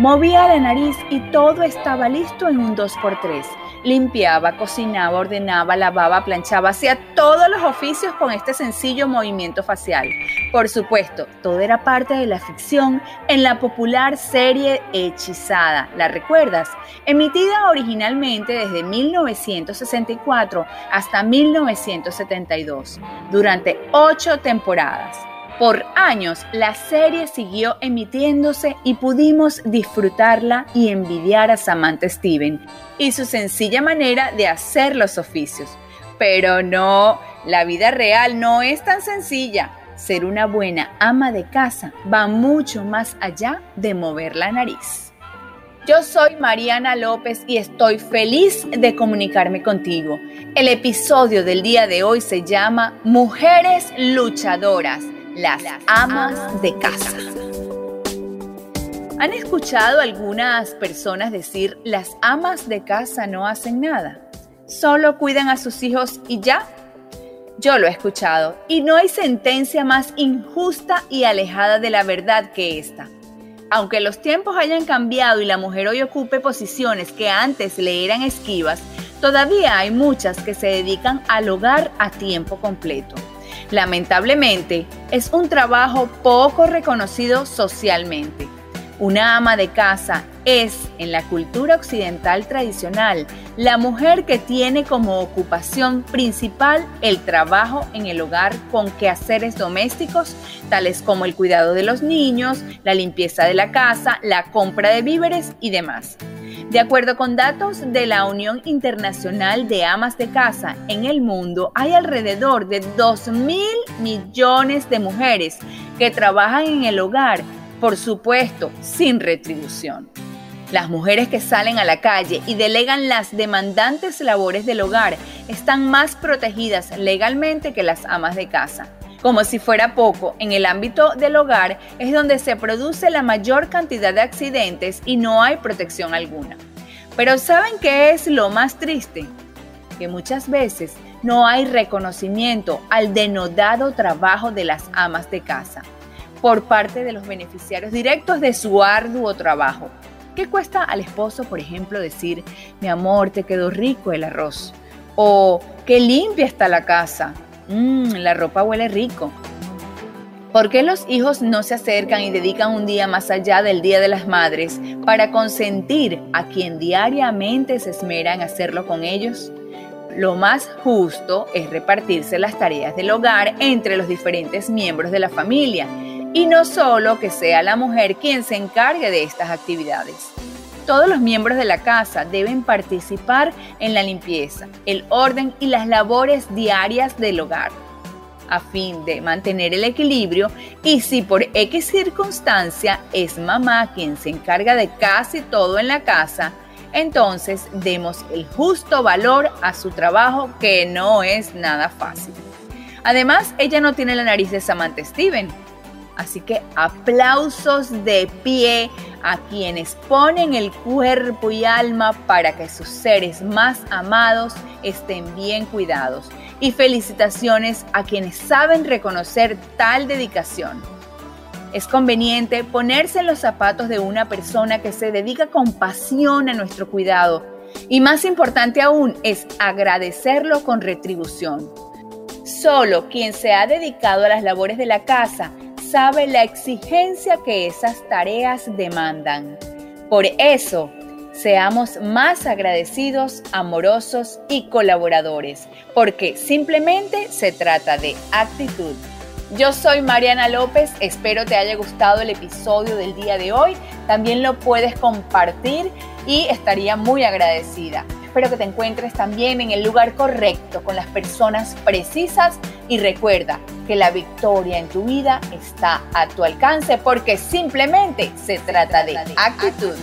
Movía la nariz y todo estaba listo en un 2x3. Limpiaba, cocinaba, ordenaba, lavaba, planchaba, hacía todos los oficios con este sencillo movimiento facial. Por supuesto, todo era parte de la ficción en la popular serie Hechizada, ¿la recuerdas? Emitida originalmente desde 1964 hasta 1972, durante ocho temporadas. Por años la serie siguió emitiéndose y pudimos disfrutarla y envidiar a Samantha Steven y su sencilla manera de hacer los oficios. Pero no, la vida real no es tan sencilla. Ser una buena ama de casa va mucho más allá de mover la nariz. Yo soy Mariana López y estoy feliz de comunicarme contigo. El episodio del día de hoy se llama Mujeres Luchadoras las amas de casa. ¿Han escuchado algunas personas decir las amas de casa no hacen nada? Solo cuidan a sus hijos y ya. Yo lo he escuchado y no hay sentencia más injusta y alejada de la verdad que esta. Aunque los tiempos hayan cambiado y la mujer hoy ocupe posiciones que antes le eran esquivas, todavía hay muchas que se dedican al hogar a tiempo completo. Lamentablemente, es un trabajo poco reconocido socialmente. Una ama de casa es, en la cultura occidental tradicional, la mujer que tiene como ocupación principal el trabajo en el hogar con quehaceres domésticos, tales como el cuidado de los niños, la limpieza de la casa, la compra de víveres y demás. De acuerdo con datos de la Unión Internacional de Amas de Casa, en el mundo hay alrededor de 2 mil millones de mujeres que trabajan en el hogar, por supuesto, sin retribución. Las mujeres que salen a la calle y delegan las demandantes labores del hogar están más protegidas legalmente que las amas de casa. Como si fuera poco, en el ámbito del hogar es donde se produce la mayor cantidad de accidentes y no hay protección alguna. Pero ¿saben qué es lo más triste? Que muchas veces no hay reconocimiento al denodado trabajo de las amas de casa por parte de los beneficiarios directos de su arduo trabajo. ¿Qué cuesta al esposo, por ejemplo, decir, mi amor, te quedó rico el arroz? O, qué limpia está la casa. Mmm, la ropa huele rico. ¿Por qué los hijos no se acercan y dedican un día más allá del Día de las Madres para consentir a quien diariamente se esmera en hacerlo con ellos? Lo más justo es repartirse las tareas del hogar entre los diferentes miembros de la familia y no solo que sea la mujer quien se encargue de estas actividades. Todos los miembros de la casa deben participar en la limpieza, el orden y las labores diarias del hogar a fin de mantener el equilibrio y si por X circunstancia es mamá quien se encarga de casi todo en la casa, entonces demos el justo valor a su trabajo que no es nada fácil. Además, ella no tiene la nariz de Samantha Steven, Así que aplausos de pie a quienes ponen el cuerpo y alma para que sus seres más amados estén bien cuidados. Y felicitaciones a quienes saben reconocer tal dedicación. Es conveniente ponerse en los zapatos de una persona que se dedica con pasión a nuestro cuidado. Y más importante aún es agradecerlo con retribución. Solo quien se ha dedicado a las labores de la casa sabe la exigencia que esas tareas demandan. Por eso, seamos más agradecidos, amorosos y colaboradores, porque simplemente se trata de actitud. Yo soy Mariana López, espero te haya gustado el episodio del día de hoy. También lo puedes compartir y estaría muy agradecida. Espero que te encuentres también en el lugar correcto, con las personas precisas y recuerda que la victoria en tu vida está a tu alcance porque simplemente se trata de actitud.